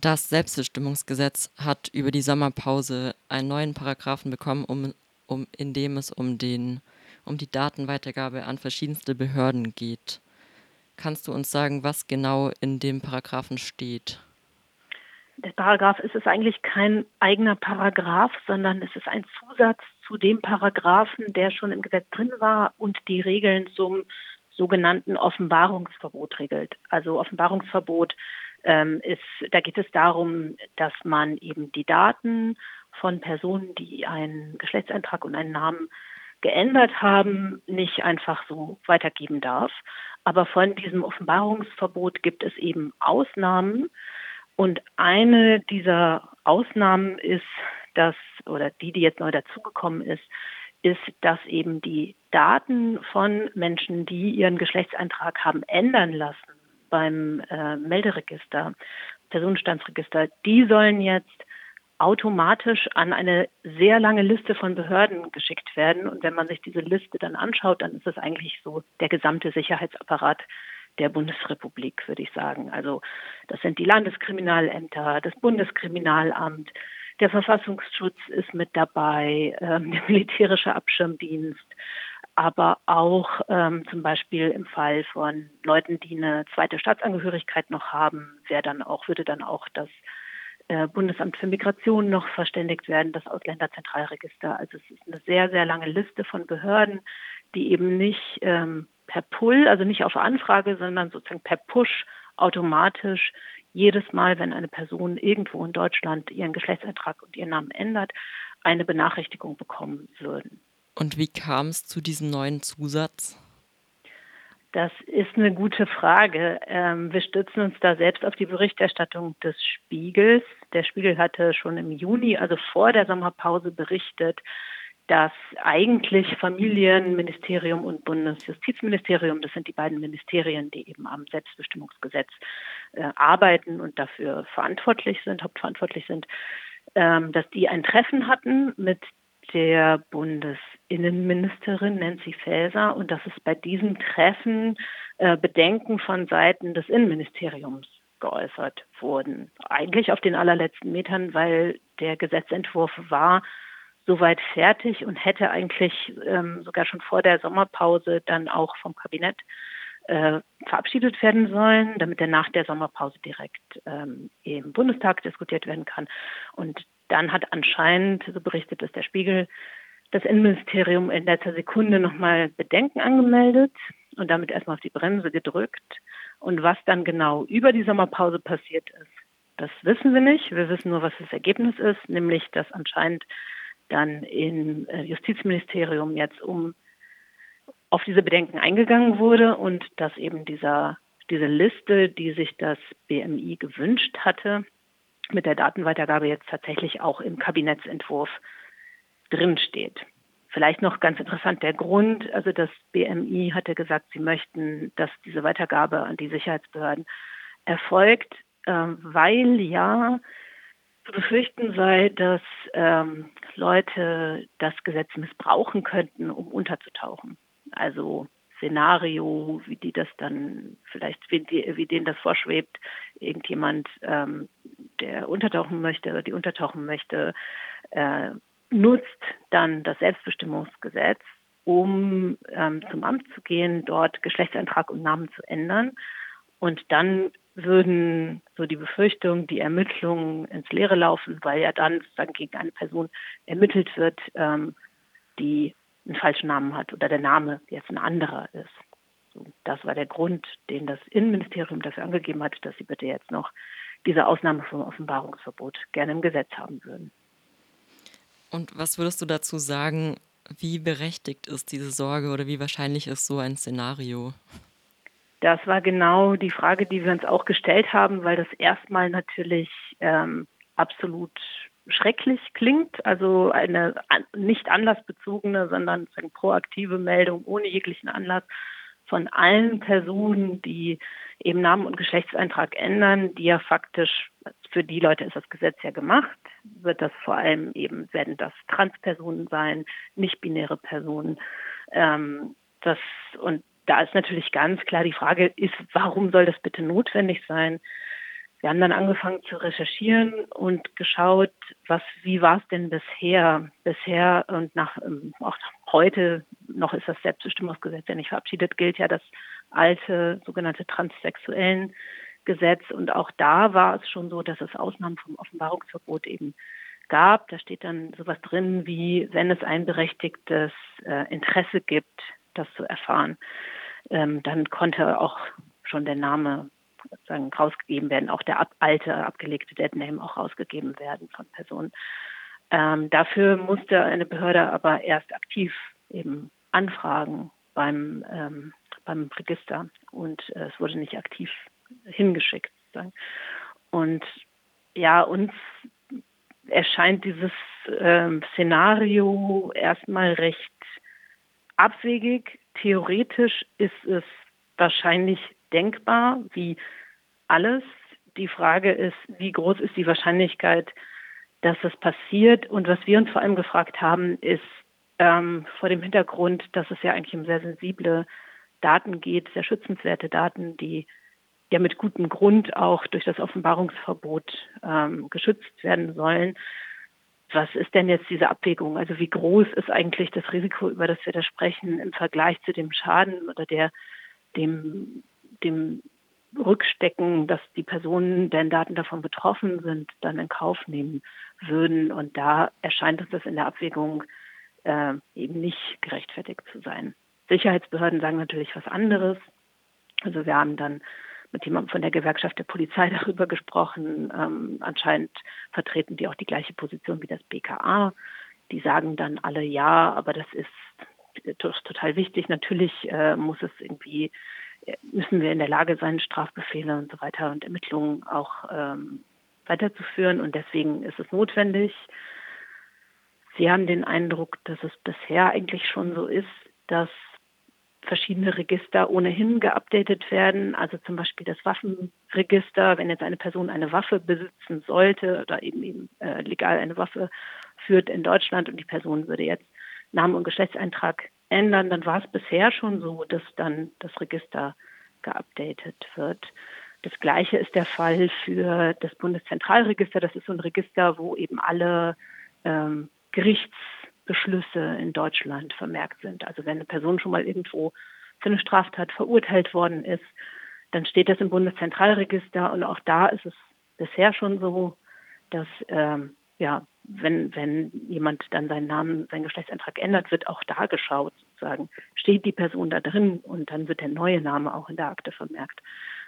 Das Selbstbestimmungsgesetz hat über die Sommerpause einen neuen Paragraphen bekommen, um, um, in dem es um, den, um die Datenweitergabe an verschiedenste Behörden geht. Kannst du uns sagen, was genau in dem Paragraphen steht? Der Paragraph ist es eigentlich kein eigener Paragraph, sondern es ist ein Zusatz zu dem Paragraphen, der schon im Gesetz drin war und die Regeln zum sogenannten Offenbarungsverbot regelt. Also Offenbarungsverbot ähm, ist, da geht es darum, dass man eben die Daten von Personen, die einen Geschlechtseintrag und einen Namen geändert haben, nicht einfach so weitergeben darf. Aber von diesem Offenbarungsverbot gibt es eben Ausnahmen. Und eine dieser Ausnahmen ist, dass, oder die, die jetzt neu dazugekommen ist, ist, dass eben die Daten von Menschen, die ihren Geschlechtseintrag haben ändern lassen beim äh, Melderegister, Personenstandsregister, die sollen jetzt automatisch an eine sehr lange Liste von Behörden geschickt werden. Und wenn man sich diese Liste dann anschaut, dann ist es eigentlich so der gesamte Sicherheitsapparat der Bundesrepublik, würde ich sagen. Also das sind die Landeskriminalämter, das Bundeskriminalamt, der Verfassungsschutz ist mit dabei, ähm, der militärische Abschirmdienst, aber auch ähm, zum Beispiel im Fall von Leuten, die eine zweite Staatsangehörigkeit noch haben, wäre dann auch, würde dann auch das äh, Bundesamt für Migration noch verständigt werden, das Ausländerzentralregister. Also es ist eine sehr, sehr lange Liste von Behörden, die eben nicht ähm, per Pull, also nicht auf Anfrage, sondern sozusagen per Push automatisch jedes Mal, wenn eine Person irgendwo in Deutschland ihren Geschlechtseintrag und ihren Namen ändert, eine Benachrichtigung bekommen würden. Und wie kam es zu diesem neuen Zusatz? Das ist eine gute Frage. Ähm, wir stützen uns da selbst auf die Berichterstattung des Spiegels. Der Spiegel hatte schon im Juni, also vor der Sommerpause, berichtet, dass eigentlich Familienministerium und Bundesjustizministerium, das sind die beiden Ministerien, die eben am Selbstbestimmungsgesetz äh, arbeiten und dafür verantwortlich sind, hauptverantwortlich sind, ähm, dass die ein Treffen hatten mit der Bundesinnenministerin Nancy Faeser und dass es bei diesem Treffen äh, Bedenken von Seiten des Innenministeriums geäußert wurden. Eigentlich auf den allerletzten Metern, weil der Gesetzentwurf war soweit fertig und hätte eigentlich ähm, sogar schon vor der Sommerpause dann auch vom Kabinett äh, verabschiedet werden sollen, damit er nach der Sommerpause direkt ähm, im Bundestag diskutiert werden kann. Und dann hat anscheinend, so berichtet es der Spiegel, das Innenministerium in letzter Sekunde nochmal Bedenken angemeldet und damit erstmal auf die Bremse gedrückt. Und was dann genau über die Sommerpause passiert ist, das wissen wir nicht. Wir wissen nur, was das Ergebnis ist, nämlich dass anscheinend dann im äh, Justizministerium jetzt um auf diese Bedenken eingegangen wurde und dass eben dieser, diese Liste, die sich das BMI gewünscht hatte, mit der Datenweitergabe jetzt tatsächlich auch im Kabinettsentwurf drinsteht. Vielleicht noch ganz interessant der Grund, also das BMI hatte gesagt, sie möchten, dass diese Weitergabe an die Sicherheitsbehörden erfolgt, äh, weil ja zu befürchten sei, dass ähm, Leute das Gesetz missbrauchen könnten, um unterzutauchen. Also Szenario, wie die das dann vielleicht, wie, denen das vorschwebt, irgendjemand, ähm, der untertauchen möchte oder die untertauchen möchte, äh, nutzt dann das Selbstbestimmungsgesetz, um ähm, zum Amt zu gehen, dort Geschlechtseintrag und Namen zu ändern. Und dann würden so die Befürchtung, die Ermittlungen ins Leere laufen, weil ja dann sozusagen gegen eine Person ermittelt wird, ähm, die einen falschen Namen hat oder der Name jetzt ein anderer ist. So, das war der Grund, den das Innenministerium dafür angegeben hat, dass sie bitte jetzt noch diese Ausnahme vom Offenbarungsverbot gerne im Gesetz haben würden. Und was würdest du dazu sagen, wie berechtigt ist diese Sorge oder wie wahrscheinlich ist so ein Szenario? Das war genau die Frage, die wir uns auch gestellt haben, weil das erstmal natürlich ähm, absolut schrecklich klingt. Also eine nicht anlassbezogene, sondern proaktive Meldung ohne jeglichen Anlass von allen Personen, die eben Namen und Geschlechtseintrag ändern, die ja faktisch, für die Leute ist das Gesetz ja gemacht, wird das vor allem eben, werden das Transpersonen sein, nicht-binäre Personen. Ähm, das, und da ist natürlich ganz klar die Frage, ist, warum soll das bitte notwendig sein? Wir haben dann angefangen zu recherchieren und geschaut, was, wie war es denn bisher? Bisher und nach, ähm, auch heute noch ist das Selbstbestimmungsgesetz ja nicht verabschiedet, gilt ja das alte sogenannte transsexuellen Gesetz. Und auch da war es schon so, dass es Ausnahmen vom Offenbarungsverbot eben gab. Da steht dann sowas drin wie, wenn es ein berechtigtes äh, Interesse gibt, das zu erfahren, ähm, dann konnte auch schon der Name sozusagen rausgegeben werden, auch der ab, alte abgelegte Deadname auch rausgegeben werden von Personen. Ähm, dafür musste eine Behörde aber erst aktiv eben anfragen beim, ähm, beim Register und äh, es wurde nicht aktiv hingeschickt. Sozusagen. Und ja, uns erscheint dieses ähm, Szenario erstmal recht abwegig. Theoretisch ist es wahrscheinlich denkbar, wie alles. Die Frage ist, wie groß ist die Wahrscheinlichkeit, dass es passiert? Und was wir uns vor allem gefragt haben, ist ähm, vor dem Hintergrund, dass es ja eigentlich um sehr sensible Daten geht, sehr schützenswerte Daten, die ja mit gutem Grund auch durch das Offenbarungsverbot ähm, geschützt werden sollen. Was ist denn jetzt diese Abwägung? Also wie groß ist eigentlich das Risiko, über das wir da sprechen, im Vergleich zu dem Schaden oder der dem dem Rückstecken, dass die Personen, deren Daten davon betroffen sind, dann in Kauf nehmen würden. Und da erscheint uns das in der Abwägung äh, eben nicht gerechtfertigt zu sein. Sicherheitsbehörden sagen natürlich was anderes. Also wir haben dann mit jemandem von der Gewerkschaft der Polizei darüber gesprochen. Ähm, anscheinend vertreten die auch die gleiche Position wie das BKA. Die sagen dann alle ja, aber das ist total wichtig. Natürlich äh, muss es irgendwie müssen wir in der Lage sein, Strafbefehle und so weiter und Ermittlungen auch ähm, weiterzuführen. Und deswegen ist es notwendig. Sie haben den Eindruck, dass es bisher eigentlich schon so ist, dass verschiedene Register ohnehin geupdatet werden. Also zum Beispiel das Waffenregister, wenn jetzt eine Person eine Waffe besitzen sollte oder eben, eben äh, legal eine Waffe führt in Deutschland und die Person würde jetzt Namen und Geschlechtseintrag ändern, dann war es bisher schon so, dass dann das Register geupdatet wird. Das Gleiche ist der Fall für das Bundeszentralregister. Das ist so ein Register, wo eben alle ähm, Gerichtsbeschlüsse in Deutschland vermerkt sind. Also wenn eine Person schon mal irgendwo für eine Straftat verurteilt worden ist, dann steht das im Bundeszentralregister und auch da ist es bisher schon so, dass ähm, ja wenn, wenn jemand dann seinen Namen, seinen Geschlechtseintrag ändert, wird auch da geschaut, sozusagen, steht die Person da drin und dann wird der neue Name auch in der Akte vermerkt.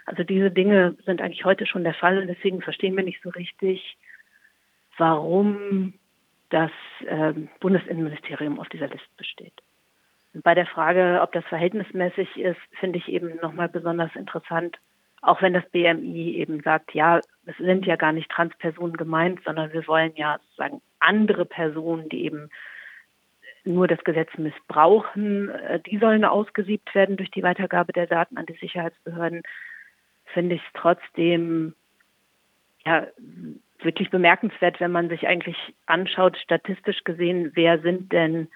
Also diese Dinge sind eigentlich heute schon der Fall und deswegen verstehen wir nicht so richtig, warum das äh, Bundesinnenministerium auf dieser Liste besteht. Und bei der Frage, ob das verhältnismäßig ist, finde ich eben nochmal besonders interessant, auch wenn das BMI eben sagt, ja, es sind ja gar nicht Transpersonen gemeint, sondern wir wollen ja sozusagen andere Personen, die eben nur das Gesetz missbrauchen, äh, die sollen ausgesiebt werden durch die Weitergabe der Daten an die Sicherheitsbehörden, finde ich es trotzdem ja, wirklich bemerkenswert, wenn man sich eigentlich anschaut, statistisch gesehen, wer sind denn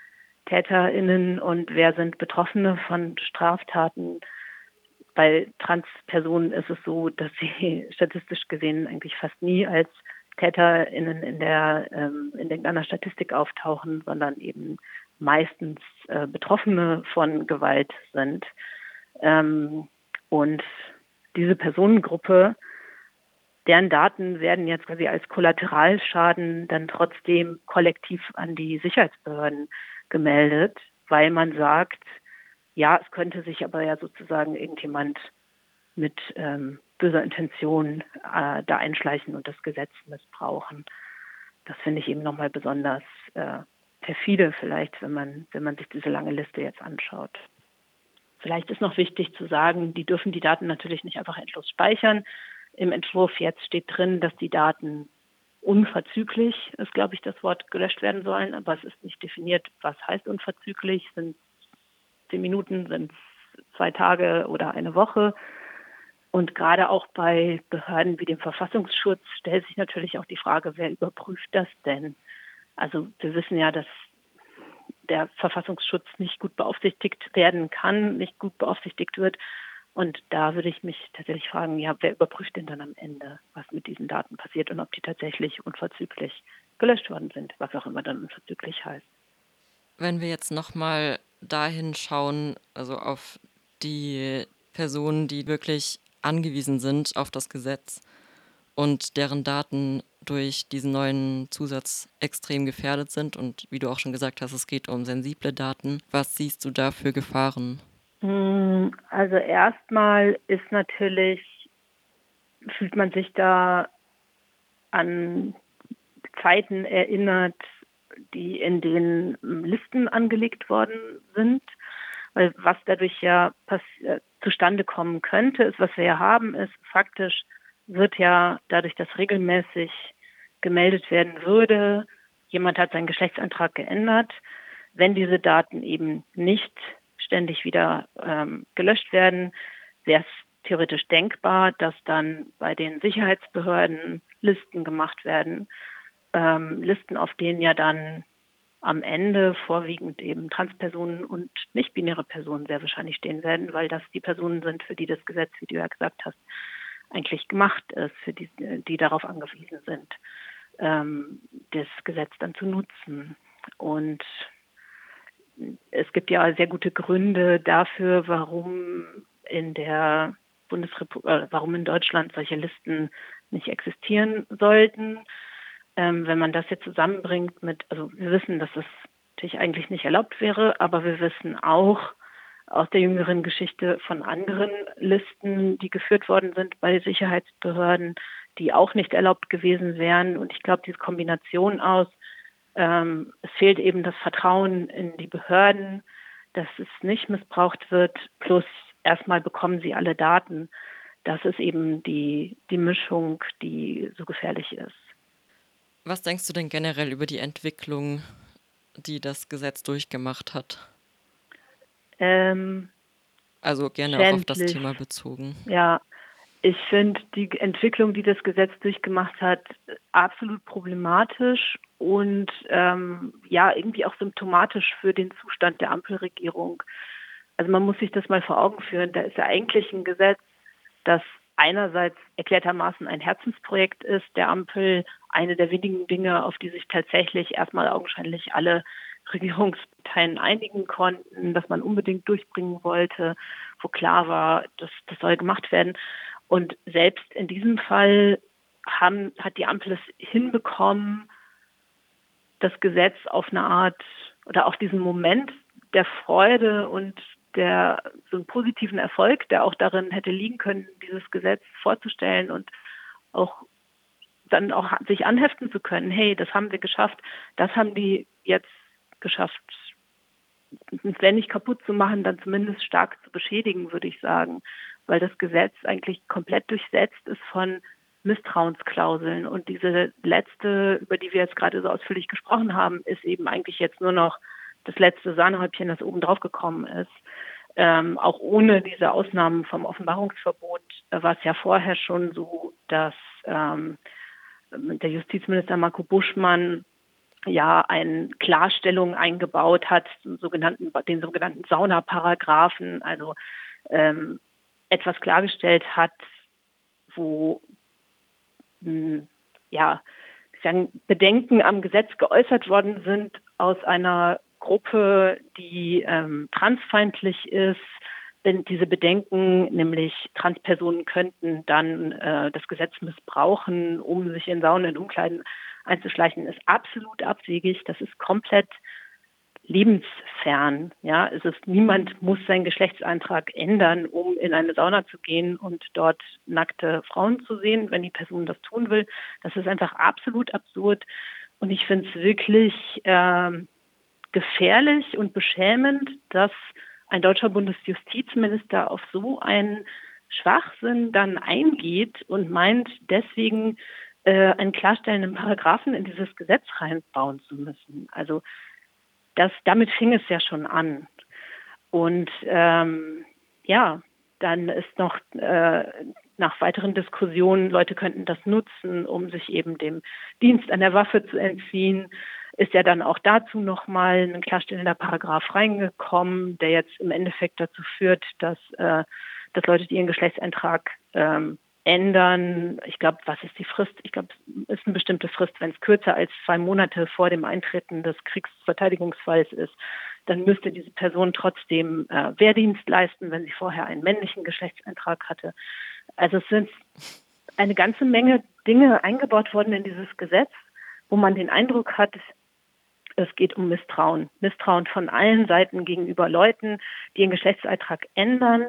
TäterInnen und wer sind Betroffene von Straftaten bei Transpersonen ist es so, dass sie statistisch gesehen eigentlich fast nie als TäterInnen in der ähm, in irgendeiner Statistik auftauchen, sondern eben meistens äh, Betroffene von Gewalt sind. Ähm, und diese Personengruppe, deren Daten werden jetzt quasi als Kollateralschaden dann trotzdem kollektiv an die Sicherheitsbehörden gemeldet, weil man sagt, ja, es könnte sich aber ja sozusagen irgendjemand mit ähm, böser Intention äh, da einschleichen und das Gesetz missbrauchen. Das finde ich eben nochmal besonders äh, perfide vielleicht, wenn man, wenn man sich diese lange Liste jetzt anschaut. Vielleicht ist noch wichtig zu sagen, die dürfen die Daten natürlich nicht einfach endlos speichern. Im Entwurf jetzt steht drin, dass die Daten unverzüglich, ist glaube ich das Wort, gelöscht werden sollen, aber es ist nicht definiert, was heißt unverzüglich. Sind zehn Minuten sind zwei Tage oder eine Woche. Und gerade auch bei Behörden wie dem Verfassungsschutz stellt sich natürlich auch die Frage, wer überprüft das denn? Also wir wissen ja, dass der Verfassungsschutz nicht gut beaufsichtigt werden kann, nicht gut beaufsichtigt wird, Und da würde ich mich tatsächlich fragen, ja, wer überprüft denn dann am Ende, was mit diesen Daten passiert und ob die tatsächlich unverzüglich gelöscht worden sind, was auch immer dann unverzüglich heißt. Wenn wir jetzt nochmal dahin schauen, also auf die Personen, die wirklich angewiesen sind auf das Gesetz und deren Daten durch diesen neuen Zusatz extrem gefährdet sind. Und wie du auch schon gesagt hast, es geht um sensible Daten. Was siehst du da für Gefahren? Hm, also erstmal ist natürlich, fühlt man sich da an Zeiten erinnert, die in den Listen angelegt worden sind. Weil was dadurch ja äh, zustande kommen könnte, ist, was wir ja haben, ist faktisch wird ja dadurch, dass regelmäßig gemeldet werden würde, jemand hat seinen Geschlechtsantrag geändert, wenn diese Daten eben nicht ständig wieder ähm, gelöscht werden, wäre es theoretisch denkbar, dass dann bei den Sicherheitsbehörden Listen gemacht werden, ähm, Listen, auf denen ja dann am Ende vorwiegend eben Transpersonen und nicht-binäre Personen sehr wahrscheinlich stehen werden, weil das die Personen sind, für die das Gesetz, wie du ja gesagt hast, eigentlich gemacht ist, für die, die darauf angewiesen sind, ähm, das Gesetz dann zu nutzen. Und es gibt ja sehr gute Gründe dafür, warum in der Bundesrepublik, äh, warum in Deutschland solche Listen nicht existieren sollten. Ähm, wenn man das jetzt zusammenbringt mit, also wir wissen, dass es natürlich eigentlich nicht erlaubt wäre, aber wir wissen auch aus der jüngeren Geschichte von anderen Listen, die geführt worden sind bei Sicherheitsbehörden, die auch nicht erlaubt gewesen wären. Und ich glaube, diese Kombination aus ähm, es fehlt eben das Vertrauen in die Behörden, dass es nicht missbraucht wird, plus erstmal bekommen sie alle Daten. Das ist eben die, die Mischung, die so gefährlich ist. Was denkst du denn generell über die Entwicklung, die das Gesetz durchgemacht hat? Ähm, also gerne auch auf das Thema bezogen. Ja, ich finde die Entwicklung, die das Gesetz durchgemacht hat, absolut problematisch und ähm, ja, irgendwie auch symptomatisch für den Zustand der Ampelregierung. Also man muss sich das mal vor Augen führen. Da ist ja eigentlich ein Gesetz, das einerseits erklärtermaßen ein Herzensprojekt ist, der Ampel eine der wenigen Dinge, auf die sich tatsächlich erstmal augenscheinlich alle Regierungsparteien einigen konnten, dass man unbedingt durchbringen wollte, wo klar war, dass das soll gemacht werden. Und selbst in diesem Fall haben, hat die Ampel es hinbekommen, das Gesetz auf eine Art oder auf diesen Moment der Freude und der so einen positiven Erfolg, der auch darin hätte liegen können, dieses Gesetz vorzustellen und auch dann auch sich anheften zu können. Hey, das haben wir geschafft. Das haben die jetzt geschafft. Wenn nicht kaputt zu machen, dann zumindest stark zu beschädigen, würde ich sagen weil das Gesetz eigentlich komplett durchsetzt ist von Misstrauensklauseln. Und diese letzte, über die wir jetzt gerade so ausführlich gesprochen haben, ist eben eigentlich jetzt nur noch das letzte Sahnehäubchen, das oben drauf gekommen ist. Ähm, auch ohne diese Ausnahmen vom Offenbarungsverbot war es ja vorher schon so, dass ähm, der Justizminister Marco Buschmann ja eine Klarstellung eingebaut hat, sogenannten, den sogenannten Saunaparagraphen, also ähm, etwas klargestellt hat, wo hm, ja, sagen, Bedenken am Gesetz geäußert worden sind aus einer Gruppe, die ähm, transfeindlich ist. Denn diese Bedenken, nämlich Transpersonen könnten dann äh, das Gesetz missbrauchen, um sich in Saunen und Umkleiden einzuschleichen, ist absolut abwegig. Das ist komplett lebensfern. Ja, es ist niemand muss seinen Geschlechtseintrag ändern, um in eine Sauna zu gehen und dort nackte Frauen zu sehen, wenn die Person das tun will. Das ist einfach absolut absurd und ich finde es wirklich äh, gefährlich und beschämend, dass ein deutscher Bundesjustizminister auf so einen Schwachsinn dann eingeht und meint, deswegen äh, einen klarstellenden Paragraphen in dieses Gesetz reinbauen zu müssen. Also das, damit fing es ja schon an. Und ähm, ja, dann ist noch äh, nach weiteren Diskussionen, Leute könnten das nutzen, um sich eben dem Dienst an der Waffe zu entziehen, ist ja dann auch dazu nochmal ein klarstellender Paragraph reingekommen, der jetzt im Endeffekt dazu führt, dass äh, dass Leute, die ihren Geschlechtseintrag ähm, ändern. Ich glaube, was ist die Frist? Ich glaube, es ist eine bestimmte Frist. Wenn es kürzer als zwei Monate vor dem Eintreten des Kriegsverteidigungsfalls ist, dann müsste diese Person trotzdem äh, Wehrdienst leisten, wenn sie vorher einen männlichen Geschlechtseintrag hatte. Also es sind eine ganze Menge Dinge eingebaut worden in dieses Gesetz, wo man den Eindruck hat, es geht um Misstrauen. Misstrauen von allen Seiten gegenüber Leuten, die ihren Geschlechtseintrag ändern,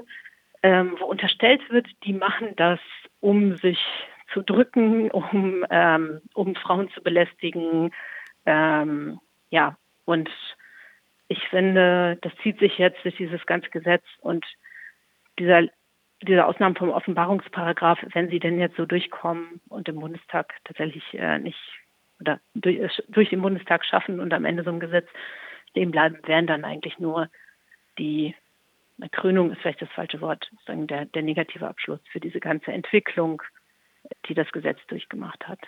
ähm, wo unterstellt wird, die machen das, um sich zu drücken, um, ähm, um Frauen zu belästigen. Ähm, ja, und ich finde, das zieht sich jetzt durch dieses ganze Gesetz und dieser, diese Ausnahmen vom Offenbarungsparagraph, wenn sie denn jetzt so durchkommen und im Bundestag tatsächlich äh, nicht oder durch, durch den Bundestag schaffen und am Ende so ein Gesetz stehen bleiben, wären dann eigentlich nur die Krönung ist vielleicht das falsche Wort, der, der negative Abschluss für diese ganze Entwicklung, die das Gesetz durchgemacht hat.